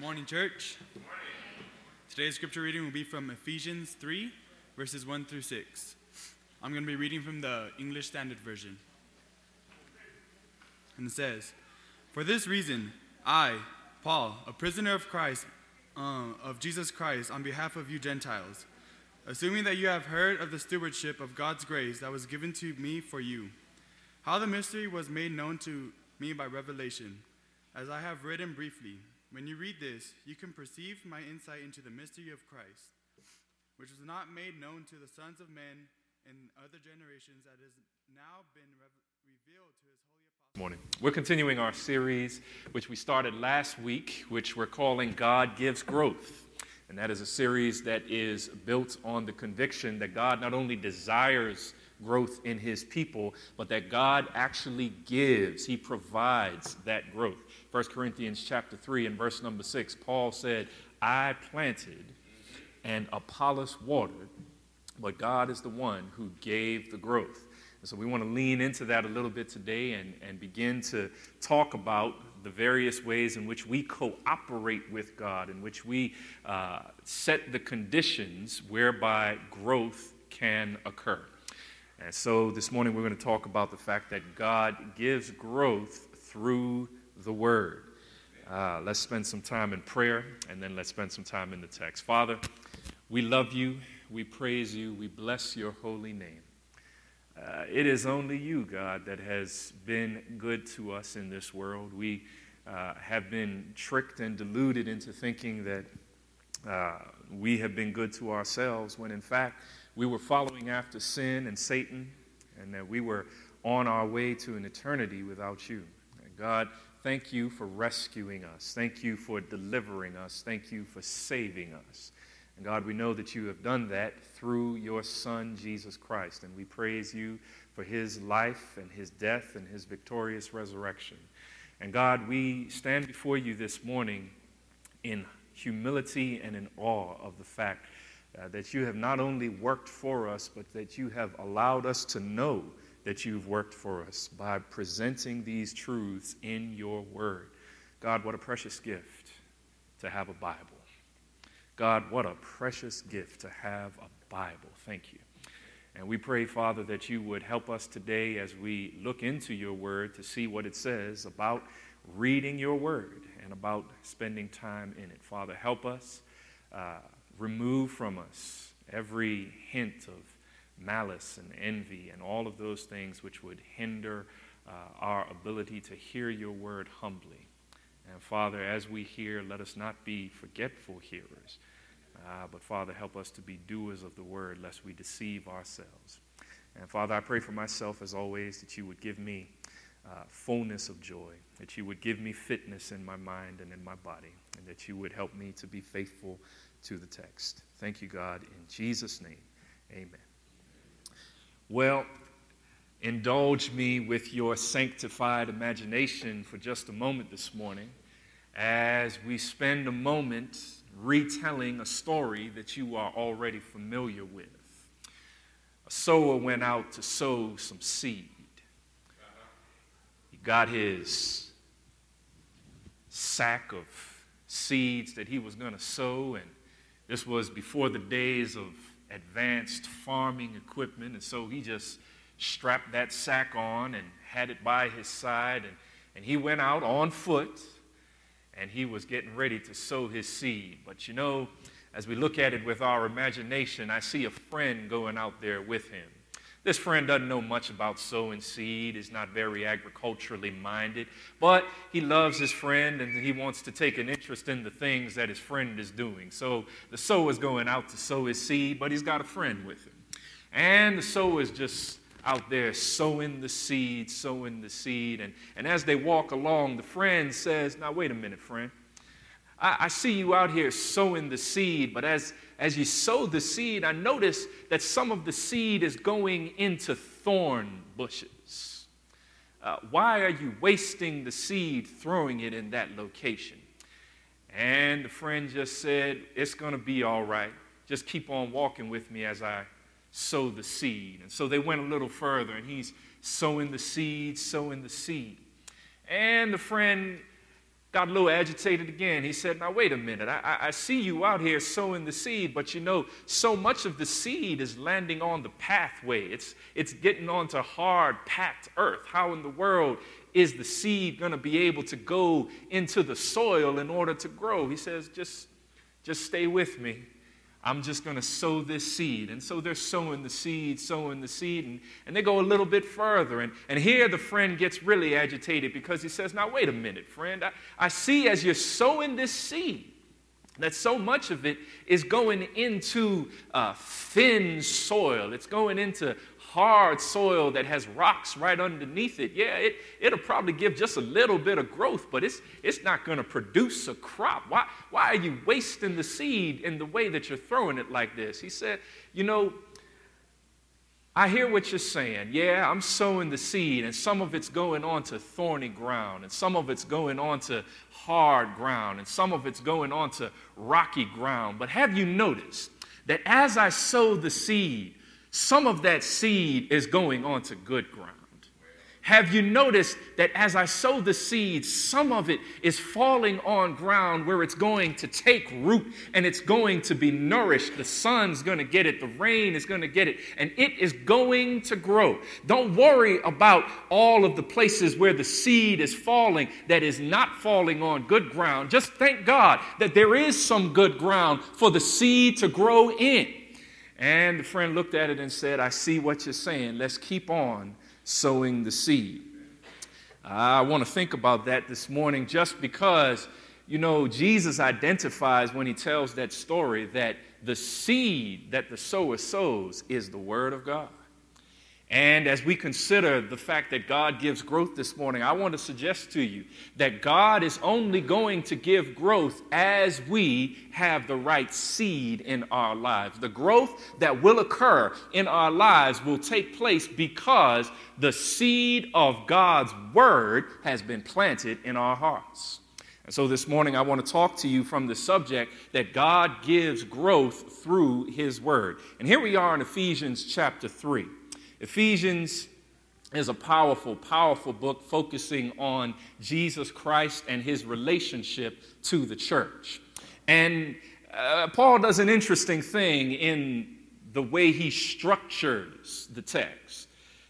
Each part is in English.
Good morning, church. Today's scripture reading will be from Ephesians 3, verses 1 through 6. I'm going to be reading from the English Standard Version. And it says, For this reason, I, Paul, a prisoner of Christ, uh, of Jesus Christ, on behalf of you Gentiles, assuming that you have heard of the stewardship of God's grace that was given to me for you, how the mystery was made known to me by revelation, as I have written briefly. When you read this, you can perceive my insight into the mystery of Christ, which was not made known to the sons of men in other generations, that has now been revealed to his holy apostles. Morning. We're continuing our series, which we started last week, which we're calling God Gives Growth. And that is a series that is built on the conviction that God not only desires growth in his people, but that God actually gives, he provides that growth. 1 Corinthians chapter 3 and verse number 6, Paul said, I planted and Apollos watered, but God is the one who gave the growth. And so we want to lean into that a little bit today and, and begin to talk about the various ways in which we cooperate with God, in which we uh, set the conditions whereby growth can occur. And so this morning we're going to talk about the fact that God gives growth through the Word. Uh, let's spend some time in prayer and then let's spend some time in the text. Father, we love you, we praise you, we bless your holy name. Uh, it is only you, God, that has been good to us in this world. We uh, have been tricked and deluded into thinking that uh, we have been good to ourselves when in fact we were following after sin and Satan and that we were on our way to an eternity without you. And God, Thank you for rescuing us. Thank you for delivering us. Thank you for saving us. And God, we know that you have done that through your Son, Jesus Christ. And we praise you for his life and his death and his victorious resurrection. And God, we stand before you this morning in humility and in awe of the fact uh, that you have not only worked for us, but that you have allowed us to know that you've worked for us by presenting these truths in your word. God, what a precious gift to have a Bible. God, what a precious gift to have a Bible. Thank you. And we pray, Father, that you would help us today as we look into your word to see what it says about reading your word and about spending time in it. Father, help us. Uh, remove from us every hint of malice and envy and all of those things which would hinder uh, our ability to hear your word humbly. And Father, as we hear, let us not be forgetful hearers, uh, but Father, help us to be doers of the word, lest we deceive ourselves. And Father, I pray for myself, as always, that you would give me uh, fullness of joy, that you would give me fitness in my mind and in my body, and that you would help me to be faithful to the text. Thank you, God. In Jesus' name, amen. Well, indulge me with your sanctified imagination for just a moment this morning as we spend a moment retelling a story that you are already familiar with. A sower went out to sow some seed. He got his sack of seeds that he was going to sow, and this was before the days of advanced farming equipment. And so he just strapped that sack on and had it by his side. And, and he went out on foot and he was getting ready to sow his seed. But you know, as we look at it with our imagination, I see a friend going out there with him. This friend doesn't know much about sowing seed, is not very agriculturally minded, but he loves his friend and he wants to take an interest in the things that his friend is doing. So the sower is going out to sow his seed, but he's got a friend with him. And the sower is just out there sowing the seed, sowing the seed. And, and as they walk along, the friend says, Now, wait a minute, friend. I, I see you out here sowing the seed, but as as you sow the seed, I notice that some of the seed is going into thorn bushes. Uh, why are you wasting the seed throwing it in that location? And the friend just said, It's going to be all right. Just keep on walking with me as I sow the seed. And so they went a little further, and he's sowing the seed, sowing the seed. And the friend got a little agitated again. He said, Now, wait a minute. I, I, see you out here sowing the seed, but you know, so much of the seed is landing on the pathway. It's, it's getting onto hard, packed earth. How in the world is the seed going to be able to go into the soil in order to grow? He says, Just, just stay with me. I'm just going to sow this seed. And so they're sowing the seed, sowing the seed, and, and they go a little bit further. And, and here the friend gets really agitated because he says, Now, wait a minute, friend. I, I see as you're sowing this seed that so much of it is going into uh, thin soil, it's going into hard soil that has rocks right underneath it, yeah, it, it'll probably give just a little bit of growth, but it's, it's not going to produce a crop. Why, why are you wasting the seed in the way that you're throwing it like this? He said, You know, I hear what you're saying. Yeah, I'm sowing the seed, and some of it's going onto thorny ground, and some of it's going onto hard ground, and some of it's going onto rocky ground. But have you noticed that as I sow the seed, some of that seed is going onto good ground. Have you noticed that as I sow the seed, some of it is falling on ground where it's going to take root and it's going to be nourished? The sun's going to get it, the rain is going to get it, and it is going to grow. Don't worry about all of the places where the seed is falling that is not falling on good ground. Just thank God that there is some good ground for the seed to grow in. And the friend looked at it and said, I see what you're saying. Let's keep on sowing the seed. I want to think about that this morning just because, you know, Jesus identifies when he tells that story that the seed that the sower sows is the Word of God. And as we consider the fact that God gives growth this morning, I want to suggest to you that God is only going to give growth as we have the right seed in our lives. The growth that will occur in our lives will take place because the seed of God's word has been planted in our hearts. And so this morning, I want to talk to you from the subject that God gives growth through his word. And here we are in Ephesians chapter 3. Ephesians is a powerful, powerful book focusing on Jesus Christ and his relationship to the church. And uh, Paul does an interesting thing in the way he structures the text.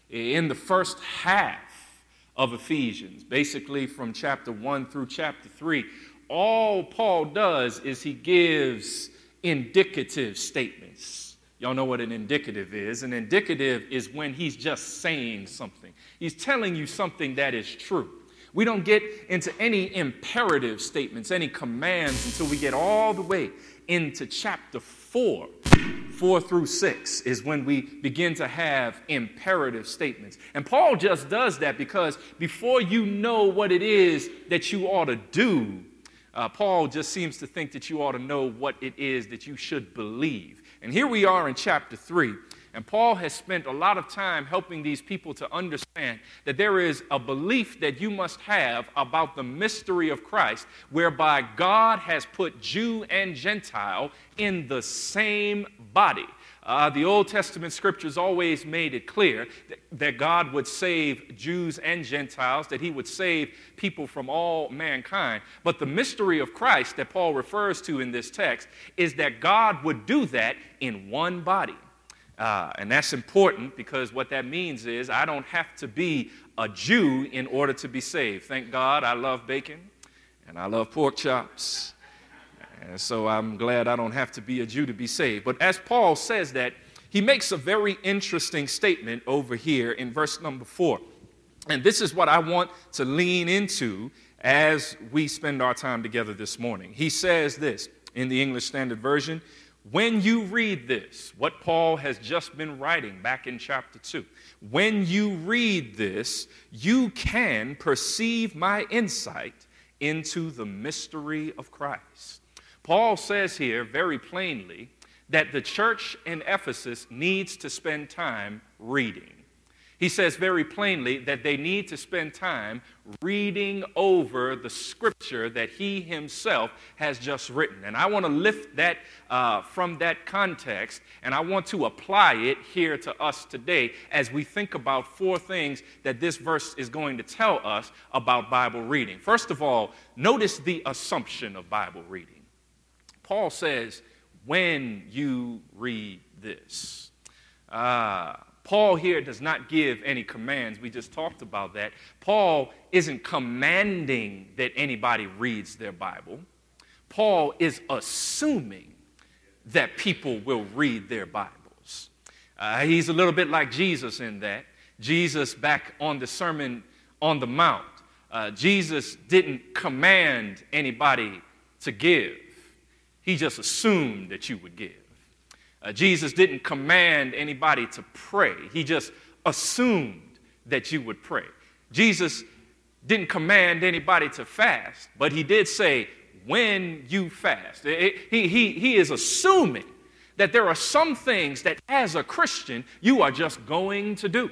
In the first half of Ephesians, basically from chapter 1 through chapter 3, all Paul does is he gives indicative statements Y'all know what an indicative is. An indicative is when he's just saying something, he's telling you something that is true. We don't get into any imperative statements, any commands until we get all the way into chapter 4. 4 through 6 is when we begin to have imperative statements. And Paul just does that because before you know what it is that you ought to do, uh, Paul just seems to think that you ought to know what it is that you should believe. And here we are in chapter 3. And Paul has spent a lot of time helping these people to understand that there is a belief that you must have about the mystery of Christ, whereby God has put Jew and Gentile in the same body. Uh, the Old Testament scriptures always made it clear that, that, God would save Jews and Gentiles, that He would save people from all mankind. But the mystery of Christ that Paul refers to in this text is that God would do that in one body. Uh, and that's important because what that means is I don't have to be a Jew in order to be saved. Thank God I love bacon and I love pork chops. And so I'm glad I don't have to be a Jew to be saved. But as Paul says that, he makes a very interesting statement over here in verse number four. And this is what I want to lean into as we spend our time together this morning. He says this in the English Standard Version when you read this, what Paul has just been writing back in chapter 2, when you read this, you can perceive my insight into the mystery of Christ Paul says here very plainly that the church in Ephesus needs to spend time reading. He says very plainly that they need to spend time reading over the scripture that he himself has just written. And I want to lift that uh, from that context and I want to apply it here to us today as we think about four things that this verse is going to tell us about Bible reading. First of all, notice the assumption of Bible reading. Paul says, when you read this. Ah. Uh, Paul here does not give any commands. We just talked about that. Paul isn't commanding that anybody reads their Bible. Paul is assuming that people will read their Bibles. Uh, he's a little bit like Jesus in that. Jesus, back on the Sermon on the Mount, uh, Jesus didn't command anybody to give, he just assumed that you would give. Uh, Jesus didn't command anybody to pray, he just assumed that you would pray. Jesus didn't command anybody to fast, but he did say, when you fast. He, he, he is assuming that there are some things that as a Christian you are just going to do.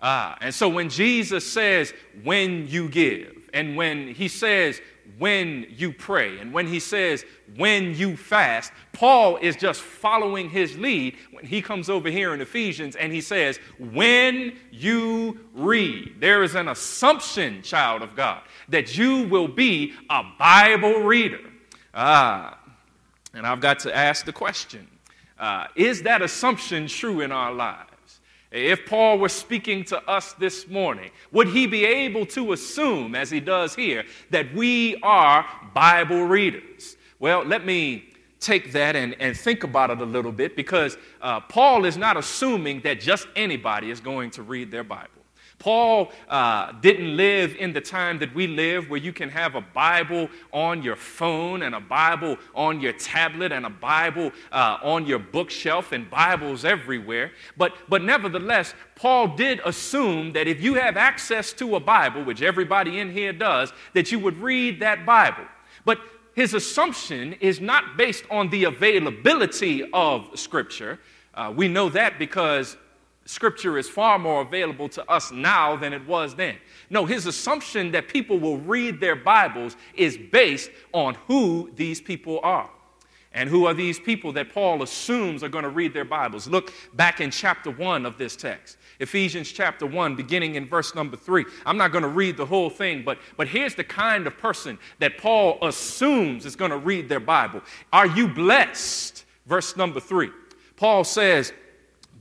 Ah, and so when Jesus says, when you give, and when he says, when you pray. And when he says, when you fast, Paul is just following his lead when he comes over here in Ephesians and he says, when you read. There is an assumption, child of God, that you will be a Bible reader. Ah, and I've got to ask the question uh, is that assumption true in our lives? If Paul were speaking to us this morning, would he be able to assume, as he does here, that we are Bible readers? Well, let me take that and, and think about it a little bit because uh, Paul is not assuming that just anybody is going to read their Bible. Paul uh, didn't live in the time that we live where you can have a Bible on your phone and a Bible on your tablet and a Bible uh, on your bookshelf and Bibles everywhere. But, but nevertheless, Paul did assume that if you have access to a Bible, which everybody in here does, that you would read that Bible. But his assumption is not based on the availability of Scripture. Uh, we know that because Scripture is far more available to us now than it was then. No, his assumption that people will read their Bibles is based on who these people are. And who are these people that Paul assumes are going to read their Bibles? Look back in chapter 1 of this text. Ephesians chapter 1, beginning in verse number 3. I'm not going to read the whole thing, but, but here's the kind of person that Paul assumes is going to read their Bible. Are you blessed? Verse number 3. Paul says,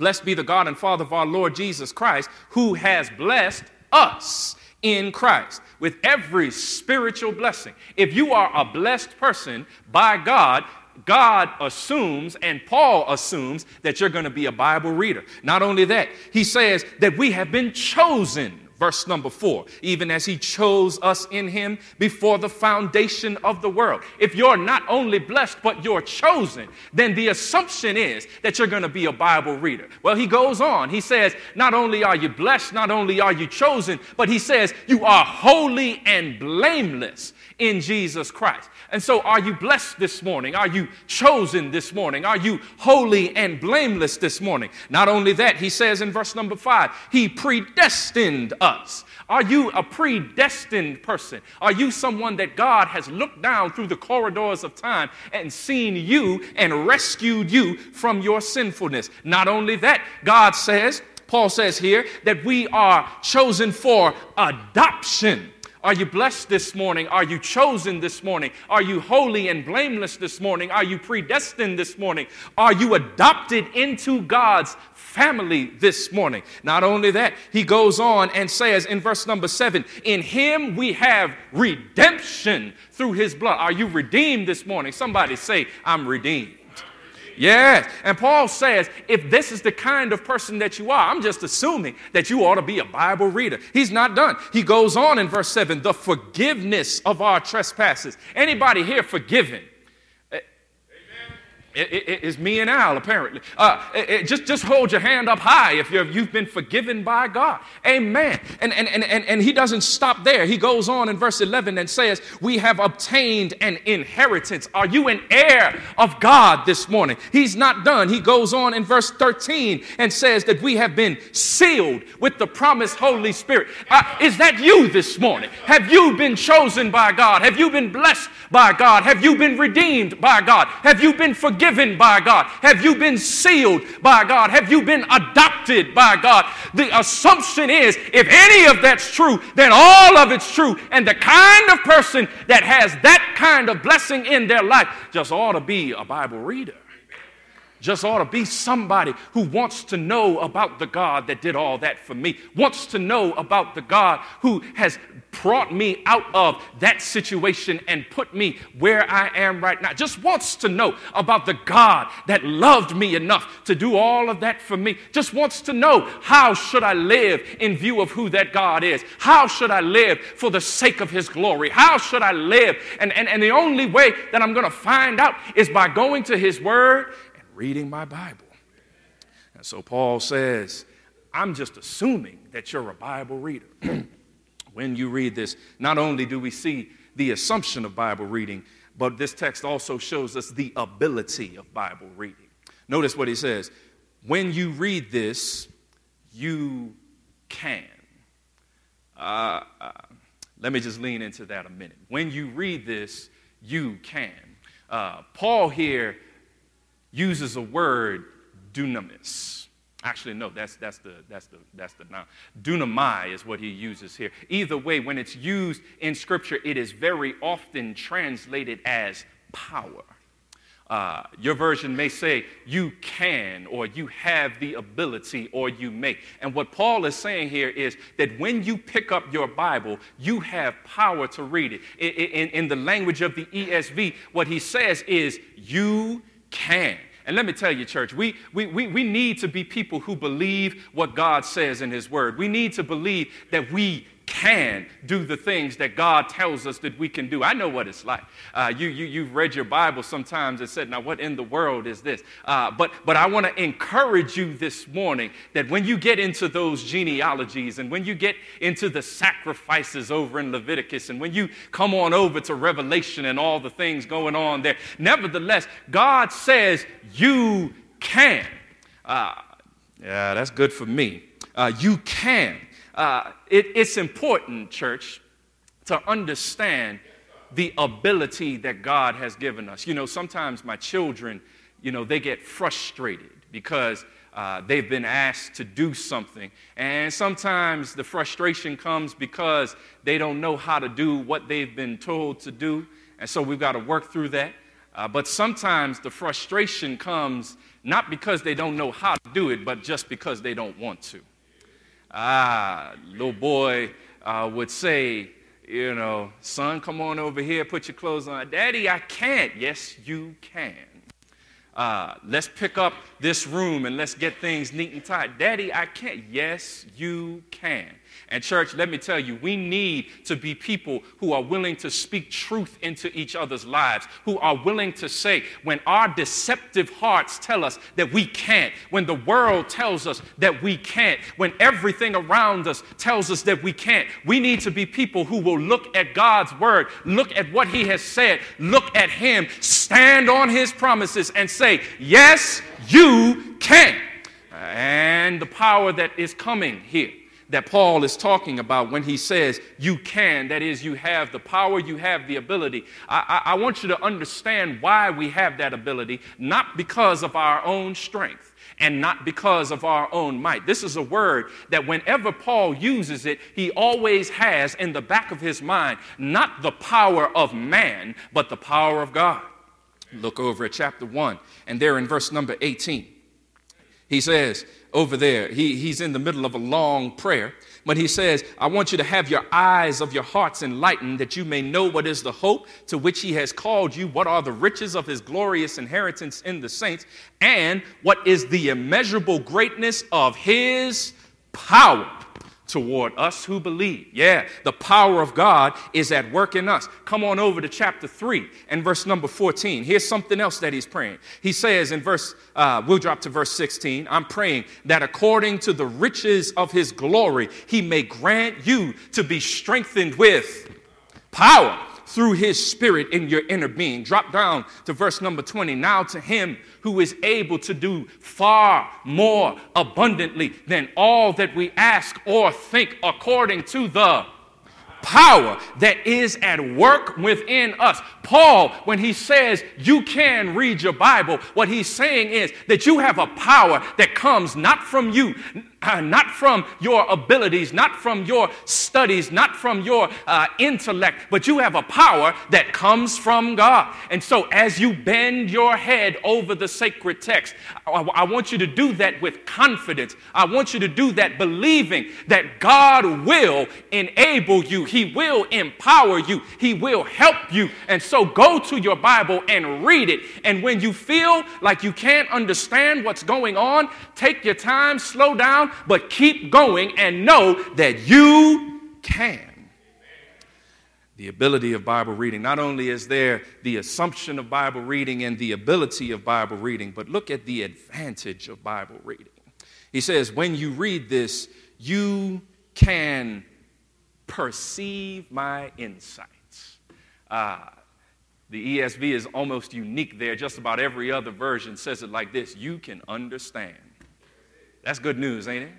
Blessed be the God and Father of our Lord Jesus Christ, who has blessed us in Christ with every spiritual blessing. If you are a blessed person by God, God assumes and Paul assumes that you're going to be a Bible reader. Not only that, he says that we have been chosen Verse number four, even as he chose us in him before the foundation of the world. If you're not only blessed, but you're chosen, then the assumption is that you're going to be a Bible reader. Well, he goes on. He says, not only are you blessed, not only are you chosen, but he says, you are holy and blameless in Jesus Christ. And so, are you blessed this morning? Are you chosen this morning? Are you holy and blameless this morning? Not only that, he says in verse number five, he predestined us. Are you a predestined person? Are you someone that God has looked down through the corridors of time and seen you and rescued you from your sinfulness? Not only that, God says, Paul says here, that we are chosen for adoption are you blessed this morning? Are you chosen this morning? Are you holy and blameless this morning? Are you predestined this morning? Are you adopted into God's family this morning? Not only that, he goes on and says in verse number seven, In him we have redemption through his blood. Are you redeemed this morning? Somebody say, I'm redeemed. Yes. And Paul says, if this is the kind of person that you are, I'm just assuming that you ought to be a Bible reader. He's not done. He goes on in verse 7 the forgiveness of our trespasses. Anybody here forgiven? It, it, it's me and Al, apparently. Uh, it, just, just hold your hand up high if you have been forgiven by God. Amen. And, and, and, and, and he doesn't stop there. He goes on in verse 11 and says, We have obtained an inheritance. Are you an heir of God this morning? He's not done. He goes on in verse 13 and says that we have been sealed with the promised Holy Spirit. Uh, is that you this morning? Have you been chosen by God? Have you been blessed by God? Have you been redeemed by God? Have you been forgiven? Forgiven by God? Have you been sealed by God? Have you been adopted by God? The assumption is if any of that's true, then all of it's true. And the kind of person that has that kind of blessing in their life just ought to be a Bible reader just ought to be somebody who wants to know about the God that did all that for me, wants to know about the God who has brought me out of that situation and put me where I am right now, just wants to know about the God that loved me enough to do all of that for me, just wants to know how should I live in view of who that God is? How should I live for the sake of his glory? How should I live? And, and, and the only way that I'm going to find out is by going to his word and reading my Bible. And so Paul says, I'm just assuming that you're a Bible reader. when you read this, not only do we see the assumption of Bible reading, but this text also shows us the ability of Bible reading. Notice what he says when you read this, you can. Uh, uh, let me just lean into that a minute. When you read this, you can. Uh, Paul here uses a word, dunamis. Actually, no, that's, that's the, that's the, that's the noun. Dunamai is what he uses here. Either way, when it's used in Scripture, it is very often translated as power. Uh, your version may say, you can, or you have the ability, or you may. And what Paul is saying here is that when you pick up your Bible, you have power to read it. In, in, in the language of the ESV, what he says is, you can. And let me tell you, church, we, we, we, we need to be people who believe what God says in His Word. We need to believe that we can do the things that God tells us that we can do. I know what it's like. Uh, you, you, you've read your Bible sometimes and said, now what in the world is this? Uh, but, but I want to encourage you this morning that when you get into those genealogies and when you get into the sacrifices over in Leviticus and when you come on over to Revelation and all the things going on there, nevertheless, God says you can. Uh, yeah, that's good for me. Uh, you can uh, it, it's important, church, to understand the ability that God has given us. You know, sometimes my children, you know, they get frustrated because uh, they've been asked to do something. And sometimes the frustration comes because they don't know how to do what they've been told to do. And so we've got to work through that. Uh, but sometimes the frustration comes not because they don't know how to do it, but just because they don't want to. Ah, little boy uh, would say, you know, son, come on over here, put your clothes on. Daddy, I can't. Yes, you can. Uh, let's pick up this room and let's get things neat and tight. Daddy, I can't. Yes, you can. And, church, let me tell you, we need to be people who are willing to speak truth into each other's lives, who are willing to say, when our deceptive hearts tell us that we can't, when the world tells us that we can't, when everything around us tells us that we can't, we need to be people who will look at God's word, look at what He has said, look at Him, stand on His promises, and say, Yes, you can. And the power that is coming here that Paul is talking about when he says you can, that is, you have the power, you have the ability. I, I, I, want you to understand why we have that ability, not because of our own strength and not because of our own might. This is a word that whenever Paul uses it, he always has in the back of his mind not the power of man, but the power of God. Look over at chapter 1, and there in verse number 18, he says, over there. He, he's in the middle of a long prayer, but he says, I want you to have your eyes of your hearts enlightened that you may know what is the hope to which he has called you, what are the riches of his glorious inheritance in the saints, and what is the immeasurable greatness of his power toward us who believe. Yeah, the power of God is at work in us. Come on over to chapter 3 and verse number 14. Here's something else that he's praying. He says in verse, uh, we'll drop to verse 16, I'm praying that according to the riches of his glory, he may grant you to be strengthened with power through his spirit in your inner being. Drop down to verse number 20. Now to him who is able to do far more abundantly than all that we ask or think according to the power that is at work within us. Paul, when he says you can read your Bible, what he's saying is that you have a power that comes not from you, not from your abilities, not from your studies, not from your uh, intellect, but you have a power that comes from God. And so, as you bend your head over the sacred text, I, I want you to do that with confidence. I want you to do that believing that God will enable you, He will empower you, He will help you. And so, go to your Bible and read it. And when you feel like you can't understand what's going on, take your time, slow down but keep going and know that you can. The ability of Bible reading. Not only is there the assumption of Bible reading and the ability of Bible reading, but look at the advantage of Bible reading. He says, when you read this, you can perceive my insights. Uh, the ESV is almost unique there. Just about every other version says it like this You can understand. That's good news, ain't it?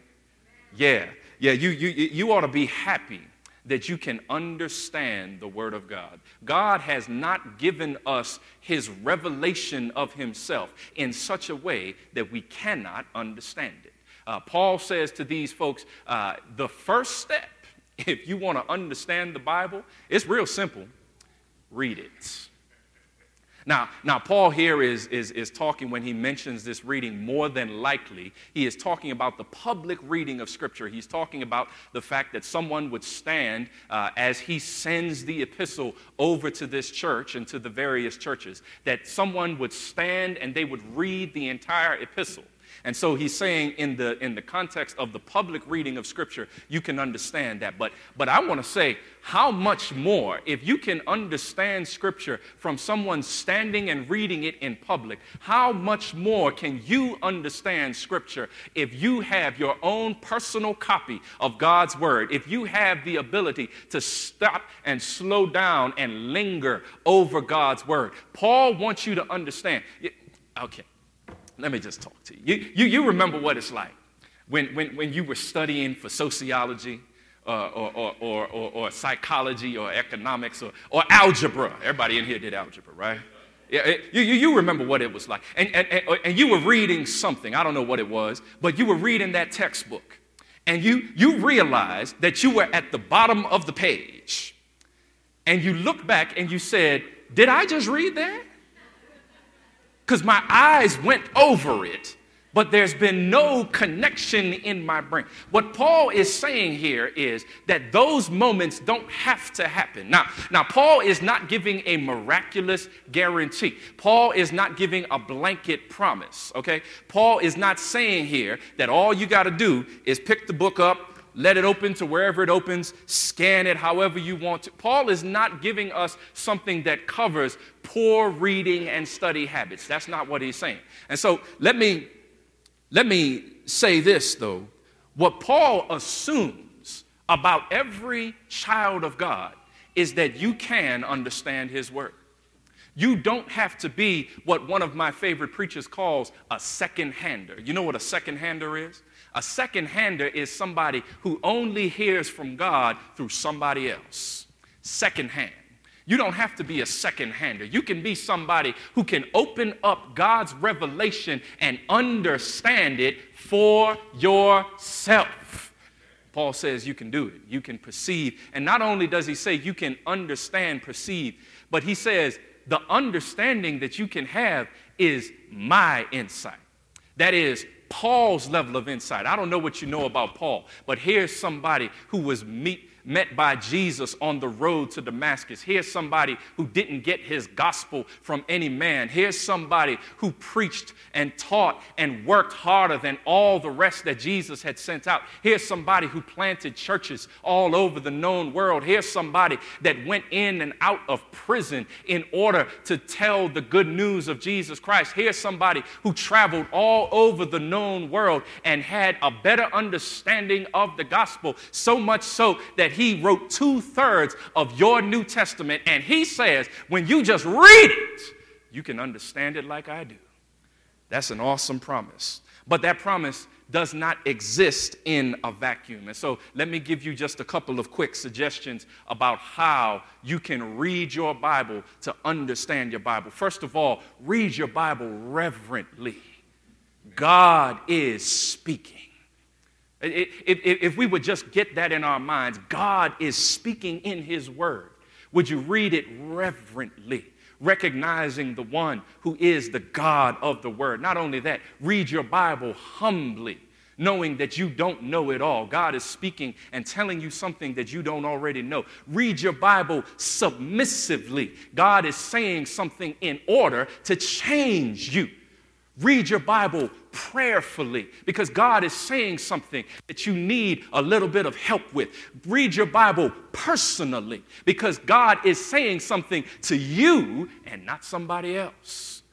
Yeah, yeah, you, you, you ought to be happy that you can understand the Word of God. God has not given us His revelation of Himself in such a way that we cannot understand it. Uh, Paul says to these folks uh, the first step, if you want to understand the Bible, it's real simple read it. Now, now Paul here is, is, is talking when he mentions this reading more than likely, he is talking about the public reading of Scripture. He's talking about the fact that someone would stand uh, as he sends the epistle over to this church and to the various churches, that someone would stand and they would read the entire epistle. And so he's saying in the, in the context of the public reading of Scripture, you can understand that. But, but I want to say, how much more, if you can understand Scripture from someone standing and reading it in public, how much more can you understand Scripture if you have your own personal copy of God's Word, if you have the ability to stop and slow down and linger over God's Word? Paul wants you to understand. Okay, let me just talk to you. You, you, you remember what it's like when, when, when you were studying for sociology uh, or, or, or, or, psychology or economics or, or algebra. Everybody in here did algebra, right? Yeah, you, you, you remember what it was like. And, and, and, and you were reading something, I don't know what it was, but you were reading that textbook. And you, you realized that you were at the bottom of the page. And you looked back and you said, Did I just read that? Because my eyes went over it, but there's been no connection in my brain. What Paul is saying here is that those moments don't have to happen. Now, now Paul is not giving a miraculous guarantee. Paul is not giving a blanket promise, okay? Paul is not saying here that all you got to do is pick the book up, let it open to wherever it opens, scan it however you want to. Paul is not giving us something that covers poor reading and study habits. That's not what he's saying. And so let me let me say this though. What Paul assumes about every child of God is that you can understand his word. You don't have to be what one of my favorite preachers calls a second hander. You know what a second hander is? A second hander is somebody who only hears from God through somebody else. Second hand. You don't have to be a second hander. You can be somebody who can open up God's revelation and understand it for yourself. Paul says you can do it. You can perceive. And not only does he say you can understand, perceive, but he says the understanding that you can have is my insight. That is, Paul's level of insight. I don't know what you know about Paul, but here's somebody who was meet, met by Jesus on the road to Damascus. Here's somebody who didn't get his gospel from any man. Here's somebody who preached and taught and worked harder than all the rest that Jesus had sent out. Here's somebody who planted churches all over the known world. Here's somebody that went in and out of prison in order to tell the good news of Jesus Christ. Here's somebody who traveled all over the known world and had a better understanding of the gospel, so much so that he wrote two thirds of your New Testament. And he says, when you just read it, you can understand it like I do. That's an awesome promise. But that promise does not exist in a vacuum. And so let me give you just a couple of quick suggestions about how you can read your Bible to understand your Bible. First of all, read your Bible reverently. God is speaking. If, if, if, we would just get that in our minds, God is speaking in His Word. Would you read it reverently, recognizing the one who is the God of the Word? Not only that, read your Bible humbly, knowing that you don't know it all. God is speaking and telling you something that you don't already know. Read your Bible submissively. God is saying something in order to change you. Read your Bible prayerfully because God is saying something that you need a little bit of help with. Read your Bible personally because God is saying something to you and not somebody else.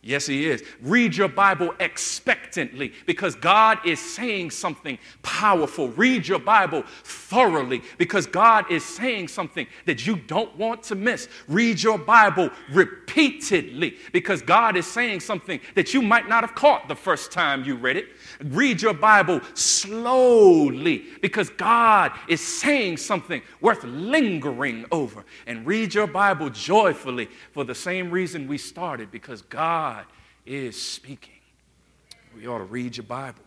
Yes, He is. Read your Bible expectantly because God is saying something powerful. Read your Bible thoroughly because God is saying something that you don't want to miss. Read your Bible repeatedly because God is saying something that you might not have caught the first time you read it. Read your Bible slowly because God is saying something worth lingering over. And read your Bible joyfully for the same reason we started because God is speaking. We ought to read your Bible.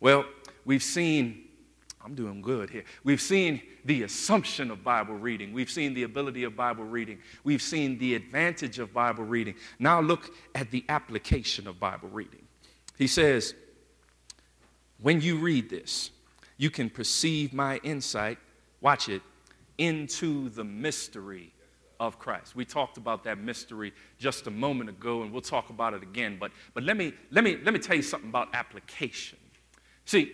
Well, we've seen, I'm doing good here. We've seen the assumption of Bible reading. We've seen the ability of Bible reading. We've seen the advantage of Bible reading. Now look at the application of Bible reading. He says, when you read this, you can perceive my insight, watch it, into the mystery of Christ. We talked about that mystery just a moment ago, and we'll talk about it again. But, but let, me, let, me, let me tell you something about application. See,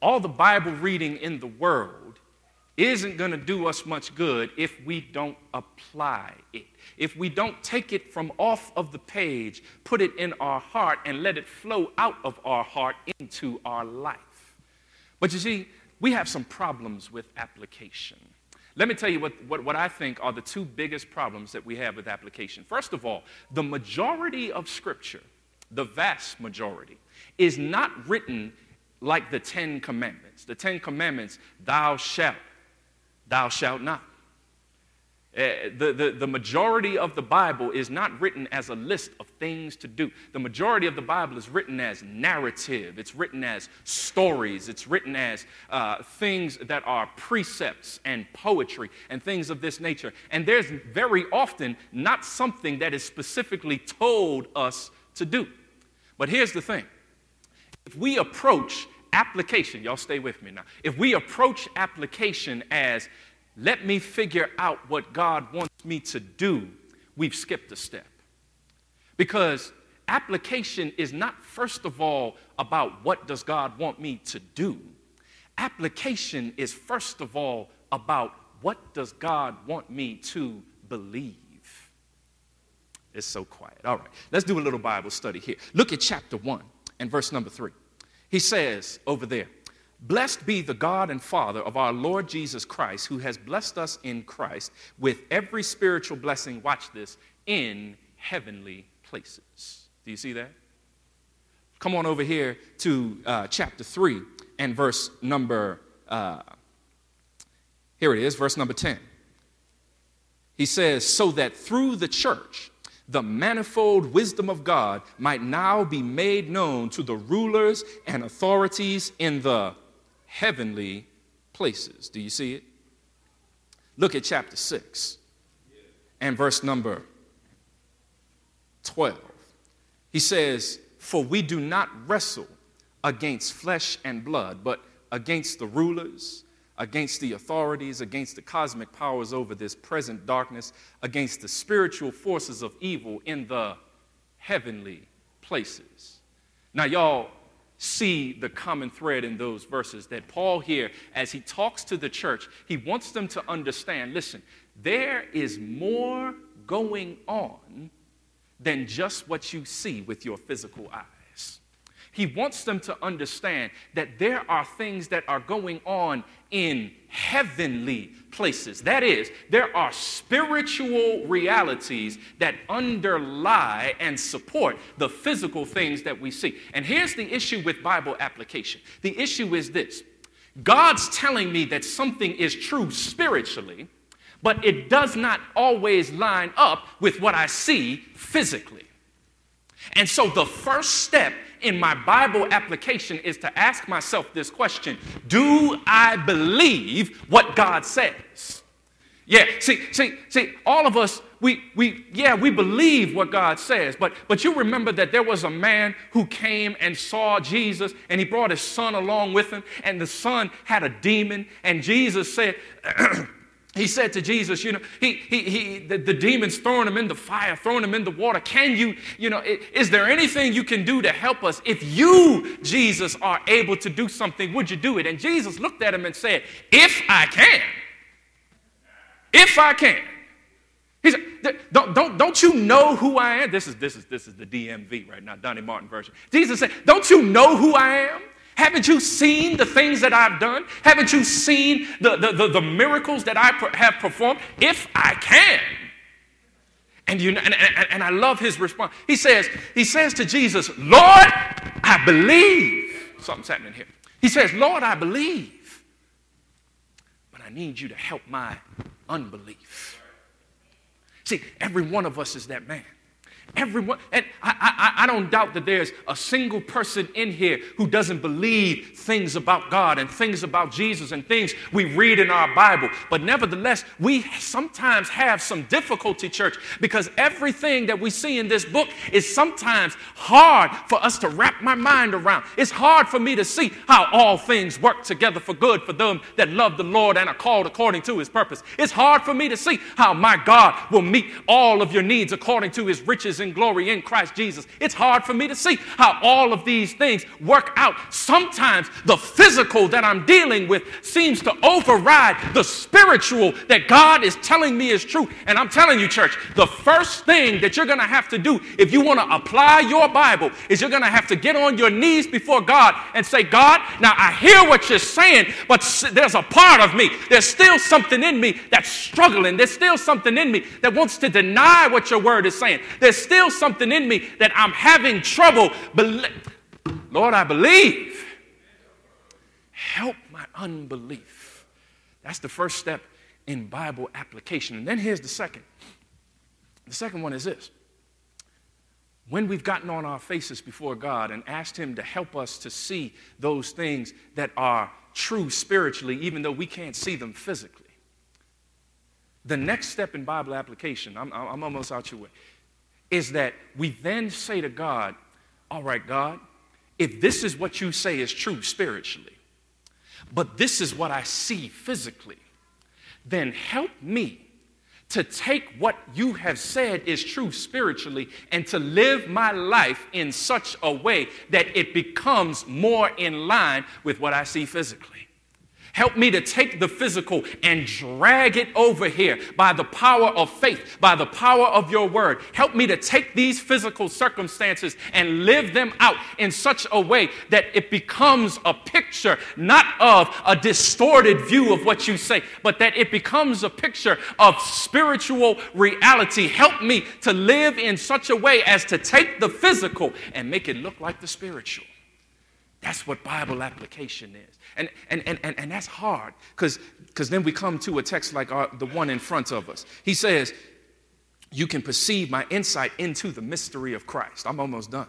all the Bible reading in the world isn't going to do us much good if we don't apply it. If we don't take it from off of the page, put it in our heart, and let it flow out of our heart into our life. But you see, we have some problems with application. Let me tell you what, what, what, I think are the two biggest problems that we have with application. First of all, the majority of Scripture, the vast majority, is not written like the Ten Commandments. The Ten Commandments, thou shalt, thou shalt not. Uh, the, the, the majority of the Bible is not written as a list of things to do. The majority of the Bible is written as narrative, it's written as stories, it's written as uh, things that are precepts and poetry and things of this nature. And there's very often not something that is specifically told us to do. But here's the thing if we approach application, y'all stay with me now. If we approach application as let me figure out what God wants me to do, we've skipped a step. Because application is not, first of all, about what does God want me to do. Application is, first of all, about what does God want me to believe. It's so quiet. All right, let's do a little Bible study here. Look at chapter 1 and verse number 3. He says over there, Blessed be the God and Father of our Lord Jesus Christ, who has blessed us in Christ with every spiritual blessing, watch this, in heavenly places. Do you see that? Come on over here to uh, chapter 3 and verse number, uh, here it is, verse number 10. He says, So that through the church, the manifold wisdom of God might now be made known to the rulers and authorities in the heavenly places. Do you see it? Look at chapter 6 and verse number 12. He says, For we do not wrestle against flesh and blood, but against the rulers, against the authorities, against the cosmic powers over this present darkness, against the spiritual forces of evil in the heavenly places. Now, y'all see the common thread in those verses that Paul here, as he talks to the church, he wants them to understand listen, there is more going on than just what you see with your physical eye. He wants them to understand that there are things that are going on in heavenly places. That is, there are spiritual realities that underlie and support the physical things that we see. And here's the issue with Bible application the issue is this God's telling me that something is true spiritually, but it does not always line up with what I see physically. And so the first step in my Bible application is to ask myself this question Do I believe what God says? Yeah, see, see, see, all of us, we, we, yeah, we believe what God says, but, but you remember that there was a man who came and saw Jesus, and he brought his son along with him, and the son had a demon, and Jesus said, he said to Jesus, you know, he, he, he, the, the, demons throwing him in the fire, throwing him in the water. Can you, you know, is there anything you can do to help us? If you, Jesus, are able to do something, would you do it? And Jesus looked at him and said, If I can, if I can. He said, don't, don't, don't you know who I am? This is, this, is, this is the DMV right now, Donnie Martin version. Jesus said, Don't you know who I am? Haven't you seen the things that I've done? Haven't you seen the, the, the, the miracles that I have performed? If I can. And, you, and, and, and I love his response. He says, he says to Jesus, Lord, I believe. Something's happening here. He says, Lord, I believe. But I need you to help my unbelief. See, every one of us is that man. Everyone, and I, I, I don't doubt that there's a single person in here who doesn't believe things about God and things about Jesus and things we read in our Bible. But nevertheless, we sometimes have some difficulty, church, because everything that we see in this book is sometimes hard for us to wrap my mind around. It's hard for me to see how all things work together for good for them that love the Lord and are called according to his purpose. It's hard for me to see how my God will meet all of your needs according to his riches in glory in Christ Jesus. It's hard for me to see how all of these things work out. Sometimes the physical that I'm dealing with seems to override the spiritual that God is telling me is true. And I'm telling you, church, the first thing that you're going to have to do if you want to apply your Bible is you're going to have to get on your knees before God and say, God, now I hear what you're saying, but there's a part of me, there's still something in me that's struggling. There's still something in me that wants to deny what your word is saying. There's still something in me that I'm having trouble. Lord, I believe. Help my unbelief. That's the first step in Bible application. And then here's the second. The second one is this. When we've gotten on our faces before God and asked Him to help us to see those things that are true spiritually, even though we can't see them physically, the next step in Bible application, I'm, I'm almost out your way, is that we then say to God, All right, God, if this is what you say is true spiritually, but this is what I see physically, then help me to take what you have said is true spiritually and to live my life in such a way that it becomes more in line with what I see physically. Help me to take the physical and drag it over here by the power of faith, by the power of your word. Help me to take these physical circumstances and live them out in such a way that it becomes a picture not of a distorted view of what you say, but that it becomes a picture of spiritual reality. Help me to live in such a way as to take the physical and make it look like the spiritual. That's what Bible application is. And, and, and, and, and that's hard because then we come to a text like our, the one in front of us. He says, You can perceive my insight into the mystery of Christ. I'm almost done.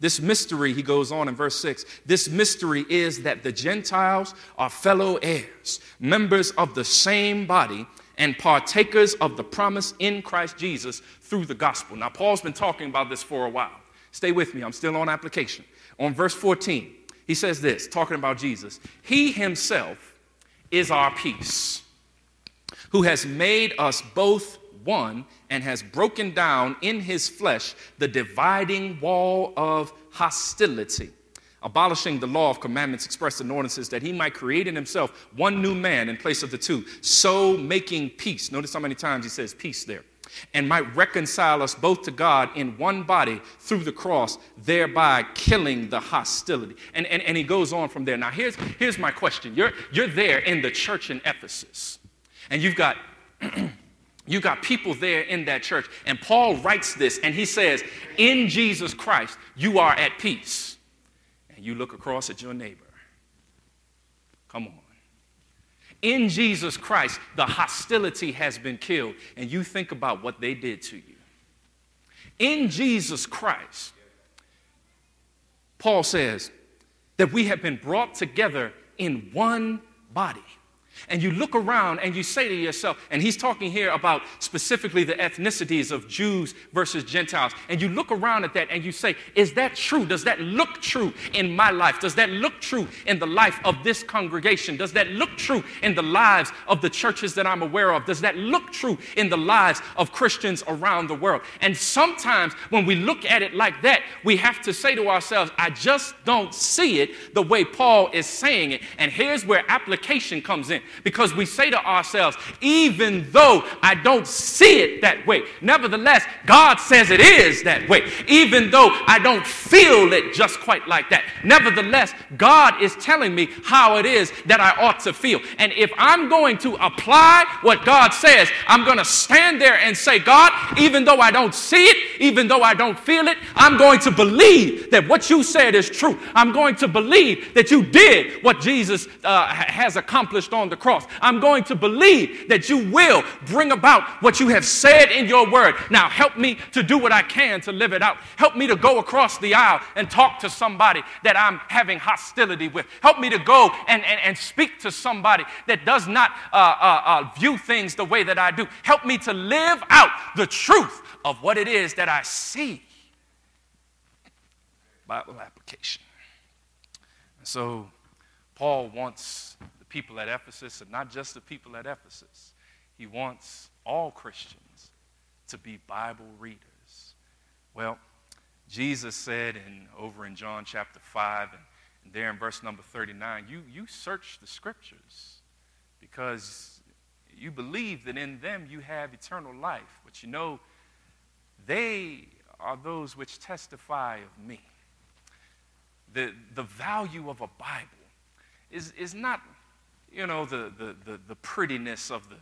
This mystery, he goes on in verse 6 this mystery is that the Gentiles are fellow heirs, members of the same body, and partakers of the promise in Christ Jesus through the gospel. Now, Paul's been talking about this for a while. Stay with me, I'm still on application. On verse 14, he says this, talking about Jesus He himself is our peace, who has made us both one and has broken down in his flesh the dividing wall of hostility, abolishing the law of commandments expressed in ordinances, that he might create in himself one new man in place of the two, so making peace. Notice how many times he says peace there. And might reconcile us both to God in one body through the cross, thereby killing the hostility. And, and, and he goes on from there. Now, here's, here's my question. You're, you're there in the church in Ephesus, and you've got You got people there in that church. And Paul writes this and he says, In Jesus Christ, you are at peace. And you look across at your neighbor. Come on. In Jesus Christ, the hostility has been killed. And you think about what they did to you. In Jesus Christ, Paul says that we have been brought together in one body and you look around and you say to yourself, and he's talking here about specifically the ethnicities of Jews versus Gentiles, and you look around at that and you say, Is that true? Does that look true in my life? Does that look true in the life of this congregation? Does that look true in the lives of the churches that I'm aware of? Does that look true in the lives of Christians around the world? And sometimes when we look at it like that, we have to say to ourselves, I just don't see it the way Paul is saying it. And here's where application comes in because we say to ourselves, even though I don't see it that way, nevertheless, God says it is that way. Even though I don't feel it just quite like that, nevertheless, God is telling me how it is that I ought to feel. And if I'm going to apply what God says, I'm going to stand there and say, God, even though I don't see it, even though I don't feel it, I'm going to believe that what you said is true. I'm going to believe that you did what Jesus uh, has accomplished on the cross. I'm going to believe that you will bring about what you have said in your word. Now, help me to do what I can to live it out. Help me to go across the aisle and talk to somebody that I'm having hostility with. Help me to go and, and, and speak to somebody that does not uh, uh, uh, view things the way that I do. Help me to live out the truth of what it is that I see. Bible application. So, Paul wants the people at Ephesus, and not just the people at Ephesus, he wants all Christians to be Bible readers. Well, Jesus said in, over in John chapter 5 and, and there in verse number 39, you, you search the scriptures because you believe that in them you have eternal life. But you know, they are those which testify of me. The, the value of a Bible is, is not, you know, the, the, the, the prettiness of the,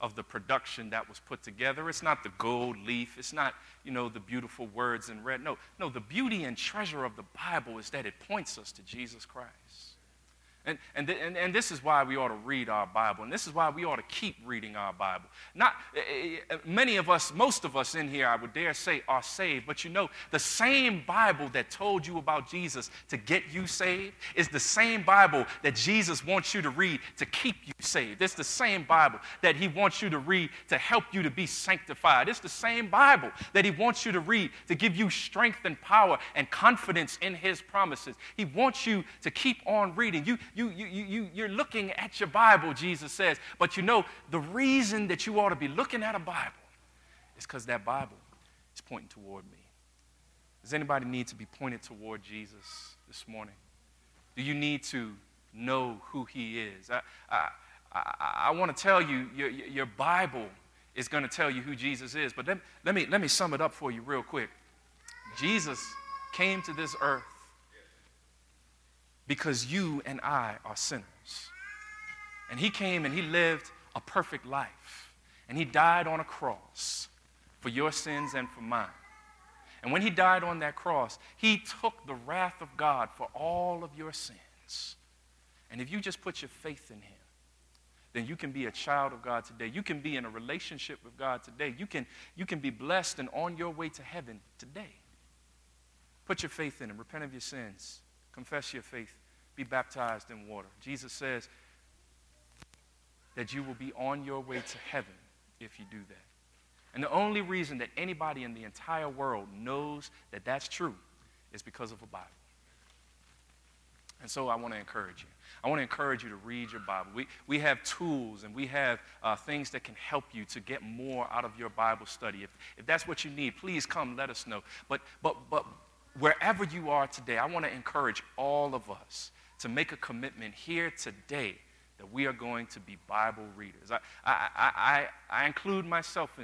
of the production that was put together. It's not the gold leaf. It's not, you know, the beautiful words in red. No, no, the beauty and treasure of the Bible is that it points us to Jesus Christ. And, and, and, and this is why we ought to read our Bible. And this is why we ought to keep reading our Bible. Not eh, many of us, most of us in here, I would dare say, are saved. But you know, the same Bible that told you about Jesus to get you saved is the same Bible that Jesus wants you to read to keep you saved. It's the same Bible that He wants you to read to help you to be sanctified. It's the same Bible that He wants you to read to give you strength and power and confidence in His promises. He wants you to keep on reading. You, you, you, you, you're looking at your Bible, Jesus says. But you know, the reason that you ought to be looking at a Bible is because that Bible is pointing toward me. Does anybody need to be pointed toward Jesus this morning? Do you need to know who he is? I, I, I, I want to tell you, your, your Bible is going to tell you who Jesus is. But let, let, me, let me sum it up for you real quick. Jesus came to this earth because you and I are sinners. And he came and he lived a perfect life. And he died on a cross for your sins and for mine. And when he died on that cross, he took the wrath of God for all of your sins. And if you just put your faith in him, then you can be a child of God today. You can be in a relationship with God today. You can, you can be blessed and on your way to heaven today. Put your faith in him. Repent of your sins. Confess your faith. Be baptized in water. Jesus says that you will be on your way to heaven if you do that. And the only reason that anybody in the entire world knows that that's true is because of a Bible. And so I want to encourage you. I want to encourage you to read your Bible. We, we have tools and we have uh, things that can help you to get more out of your Bible study. If, if that's what you need, please come let us know. But, but, but wherever you are today, I want to encourage all of us to make a commitment here today that we are going to be Bible readers. I, I, I, I include myself in